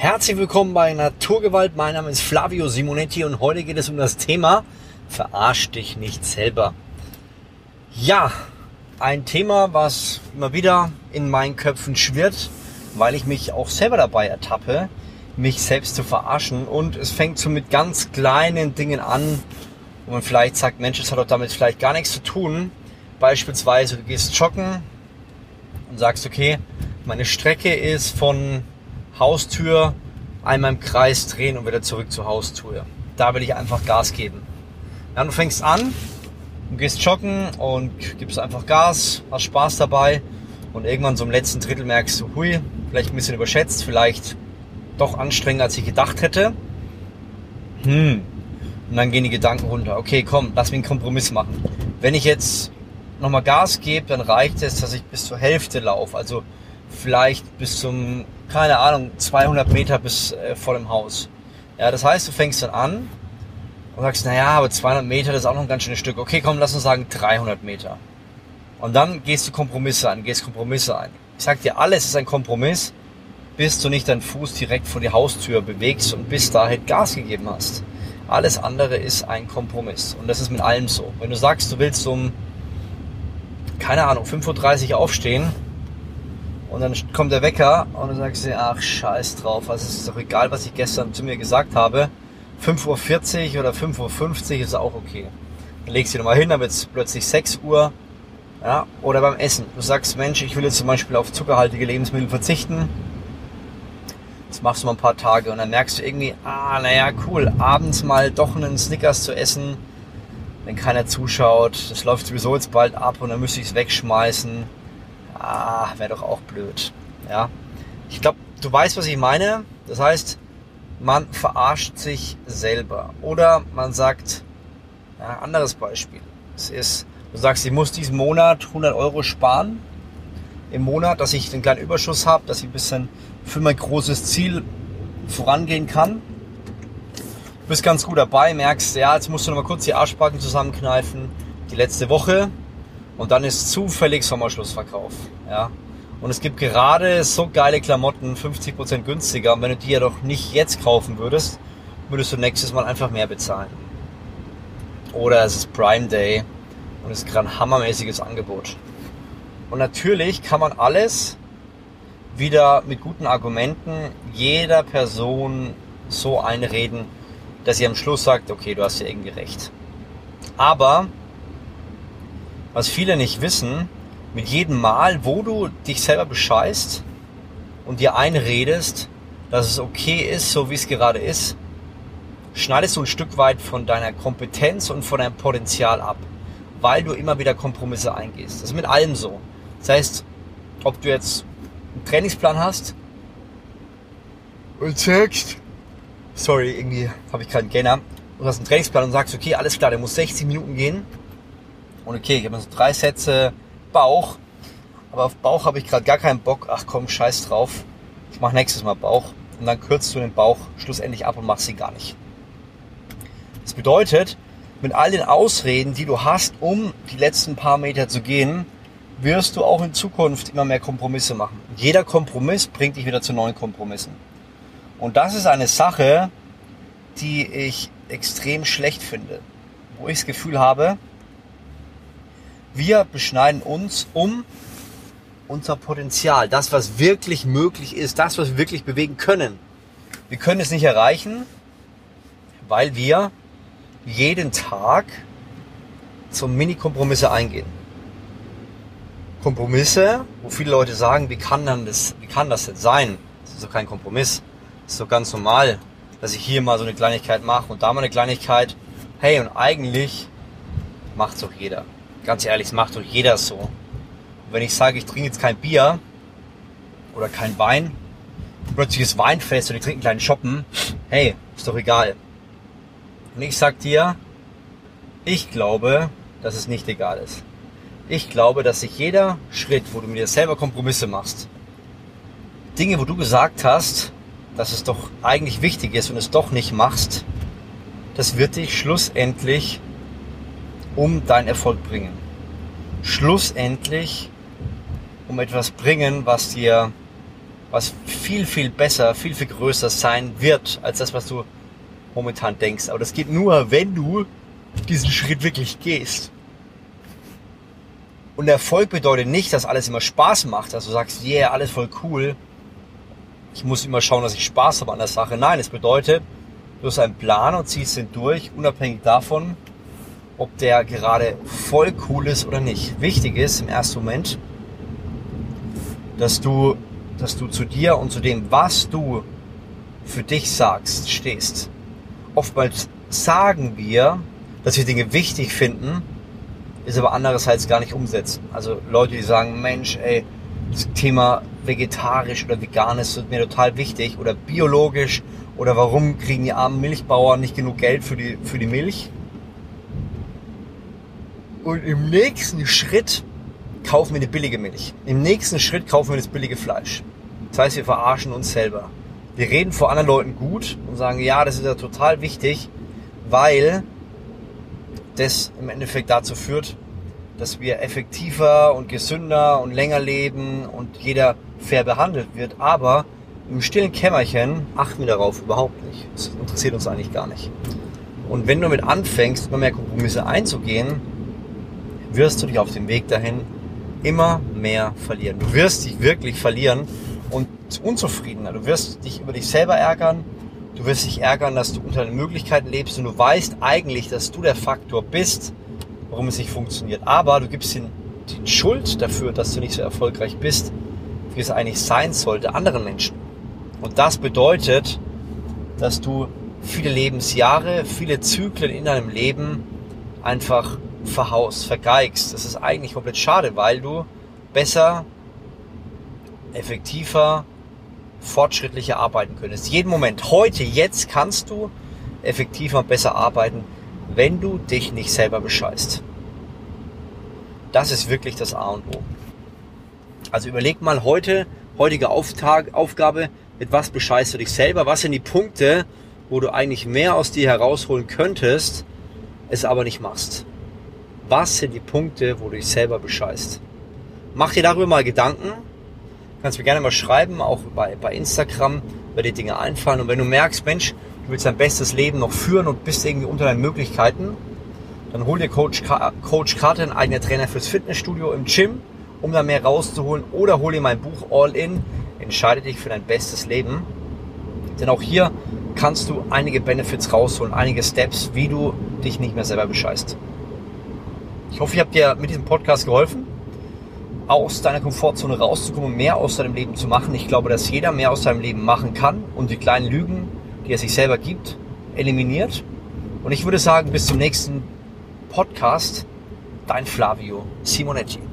Herzlich willkommen bei Naturgewalt. Mein Name ist Flavio Simonetti und heute geht es um das Thema Verarsch dich nicht selber. Ja, ein Thema, was immer wieder in meinen Köpfen schwirrt, weil ich mich auch selber dabei ertappe, mich selbst zu verarschen. Und es fängt so mit ganz kleinen Dingen an, wo man vielleicht sagt, Mensch, das hat doch damit vielleicht gar nichts zu tun. Beispielsweise, du gehst joggen und sagst, okay, meine Strecke ist von Haustür einmal im Kreis drehen und wieder zurück zur Haustür. Da will ich einfach Gas geben. Ja, du fängst an, du gehst joggen und gibst einfach Gas, hast Spaß dabei und irgendwann so im letzten Drittel merkst du, hui, vielleicht ein bisschen überschätzt, vielleicht doch anstrengender als ich gedacht hätte. Hm. Und dann gehen die Gedanken runter. Okay, komm, lass mich einen Kompromiss machen. Wenn ich jetzt nochmal Gas gebe, dann reicht es, dass ich bis zur Hälfte laufe. Also vielleicht bis zum, keine Ahnung, 200 Meter bis äh, vor dem Haus. Ja, das heißt, du fängst dann an und sagst, naja, aber 200 Meter, das ist auch noch ein ganz schönes Stück. Okay, komm, lass uns sagen 300 Meter. Und dann gehst du Kompromisse ein, gehst Kompromisse ein. Ich sag dir, alles ist ein Kompromiss, bis du nicht deinen Fuß direkt vor die Haustür bewegst und bis dahin Gas gegeben hast. Alles andere ist ein Kompromiss. Und das ist mit allem so. Wenn du sagst, du willst um, keine Ahnung, 5.30 Uhr aufstehen, und dann kommt der Wecker und dann sagst du, ach scheiß drauf, also es ist doch egal, was ich gestern zu mir gesagt habe. 5.40 Uhr oder 5.50 Uhr ist auch okay. Dann legst du nochmal hin, dann wird es plötzlich 6 Uhr. Ja, oder beim Essen. Du sagst, Mensch, ich will jetzt zum Beispiel auf zuckerhaltige Lebensmittel verzichten. Das machst du mal ein paar Tage und dann merkst du irgendwie, ah, naja, cool, abends mal doch einen Snickers zu essen, wenn keiner zuschaut. Das läuft sowieso jetzt bald ab und dann müsste ich es wegschmeißen ah, wäre doch auch blöd. Ja, ich glaube, du weißt, was ich meine. Das heißt, man verarscht sich selber. Oder man sagt, ja, anderes Beispiel. Es ist, du sagst, ich muss diesen Monat 100 Euro sparen im Monat, dass ich einen kleinen Überschuss habe, dass ich ein bisschen für mein großes Ziel vorangehen kann. Du bist ganz gut dabei, merkst, ja, jetzt musst du noch mal kurz die Arschbacken zusammenkneifen. Die letzte Woche und dann ist zufällig Sommerschlussverkauf. Ja. Und es gibt gerade so geile Klamotten 50% günstiger. Und wenn du die ja doch nicht jetzt kaufen würdest, würdest du nächstes Mal einfach mehr bezahlen. Oder es ist Prime Day und es ist gerade ein hammermäßiges Angebot. Und natürlich kann man alles wieder mit guten Argumenten jeder Person so einreden, dass sie am Schluss sagt, okay, du hast ja irgendwie recht. Aber was viele nicht wissen, mit jedem Mal, wo du dich selber bescheißt und dir einredest, dass es okay ist, so wie es gerade ist, schneidest du ein Stück weit von deiner Kompetenz und von deinem Potenzial ab, weil du immer wieder Kompromisse eingehst. Das ist mit allem so. Das heißt, ob du jetzt einen Trainingsplan hast und sagst, sorry, irgendwie habe ich keinen Gainer, du hast einen Trainingsplan und sagst, okay, alles klar, der muss 60 Minuten gehen, und okay, ich habe so drei Sätze Bauch, aber auf Bauch habe ich gerade gar keinen Bock. Ach komm, scheiß drauf. Ich mache nächstes Mal Bauch und dann kürzt du den Bauch schlussendlich ab und machst sie gar nicht. Das bedeutet, mit all den Ausreden, die du hast, um die letzten paar Meter zu gehen, wirst du auch in Zukunft immer mehr Kompromisse machen. Jeder Kompromiss bringt dich wieder zu neuen Kompromissen. Und das ist eine Sache, die ich extrem schlecht finde. Wo ich das Gefühl habe, wir beschneiden uns um unser Potenzial, das, was wirklich möglich ist, das, was wir wirklich bewegen können. Wir können es nicht erreichen, weil wir jeden Tag zum Mini-Kompromisse eingehen. Kompromisse, wo viele Leute sagen, wie kann, dann das, wie kann das denn sein? Das ist doch kein Kompromiss. Das ist doch ganz normal, dass ich hier mal so eine Kleinigkeit mache und da mal eine Kleinigkeit. Hey, und eigentlich macht es doch jeder. Ganz ehrlich, es macht doch jeder so. Wenn ich sage, ich trinke jetzt kein Bier oder kein Wein, plötzlich ist Weinfest und ich trinke einen kleinen Shoppen, hey, ist doch egal. Und ich sag dir, ich glaube, dass es nicht egal ist. Ich glaube, dass sich jeder Schritt, wo du mit dir selber Kompromisse machst, Dinge, wo du gesagt hast, dass es doch eigentlich wichtig ist und es doch nicht machst, das wird dich schlussendlich um deinen Erfolg bringen. Schlussendlich um etwas bringen, was dir was viel, viel besser, viel, viel größer sein wird, als das, was du momentan denkst. Aber das geht nur, wenn du diesen Schritt wirklich gehst. Und Erfolg bedeutet nicht, dass alles immer Spaß macht, dass du sagst, yeah, alles voll cool. Ich muss immer schauen, dass ich Spaß habe an der Sache. Nein, es bedeutet, du hast einen Plan und ziehst den durch, unabhängig davon, ob der gerade voll cool ist oder nicht. Wichtig ist im ersten Moment, dass du, dass du zu dir und zu dem, was du für dich sagst, stehst. Oftmals sagen wir, dass wir Dinge wichtig finden, ist aber andererseits gar nicht umsetzen. Also Leute, die sagen, Mensch, ey, das Thema vegetarisch oder vegan ist mir total wichtig oder biologisch oder warum kriegen die armen Milchbauern nicht genug Geld für die, für die Milch? Und im nächsten Schritt kaufen wir eine billige Milch. Im nächsten Schritt kaufen wir das billige Fleisch. Das heißt, wir verarschen uns selber. Wir reden vor anderen Leuten gut und sagen, ja, das ist ja total wichtig, weil das im Endeffekt dazu führt, dass wir effektiver und gesünder und länger leben und jeder fair behandelt wird. Aber im stillen Kämmerchen achten wir darauf überhaupt nicht. Das interessiert uns eigentlich gar nicht. Und wenn du damit anfängst, immer mehr Kompromisse einzugehen, wirst du dich auf dem Weg dahin immer mehr verlieren. Du wirst dich wirklich verlieren und unzufriedener. Du wirst dich über dich selber ärgern. Du wirst dich ärgern, dass du unter den Möglichkeiten lebst und du weißt eigentlich, dass du der Faktor bist, warum es nicht funktioniert. Aber du gibst den, die Schuld dafür, dass du nicht so erfolgreich bist, wie es eigentlich sein sollte, anderen Menschen. Und das bedeutet, dass du viele Lebensjahre, viele Zyklen in deinem Leben einfach verhaust, vergeigst. Das ist eigentlich komplett schade, weil du besser, effektiver, fortschrittlicher arbeiten könntest. Jeden Moment, heute, jetzt kannst du effektiver und besser arbeiten, wenn du dich nicht selber bescheißt. Das ist wirklich das A und O. Also überleg mal heute, heutige Auftag, Aufgabe, mit was bescheißt du dich selber? Was sind die Punkte, wo du eigentlich mehr aus dir herausholen könntest, es aber nicht machst? Was sind die Punkte, wo du dich selber bescheißt? Mach dir darüber mal Gedanken. Kannst mir gerne mal schreiben, auch bei, bei Instagram, bei dir Dinge einfallen. Und wenn du merkst, Mensch, du willst dein bestes Leben noch führen und bist irgendwie unter deinen Möglichkeiten, dann hol dir Coach, Coach Carter, ein eigener Trainer fürs Fitnessstudio im Gym, um da mehr rauszuholen. Oder hol dir mein Buch All In, entscheide dich für dein bestes Leben. Denn auch hier kannst du einige Benefits rausholen, einige Steps, wie du dich nicht mehr selber bescheißt. Ich hoffe, ich habe dir mit diesem Podcast geholfen, aus deiner Komfortzone rauszukommen mehr aus deinem Leben zu machen. Ich glaube, dass jeder mehr aus seinem Leben machen kann und die kleinen Lügen, die er sich selber gibt, eliminiert. Und ich würde sagen, bis zum nächsten Podcast. Dein Flavio Simonetti.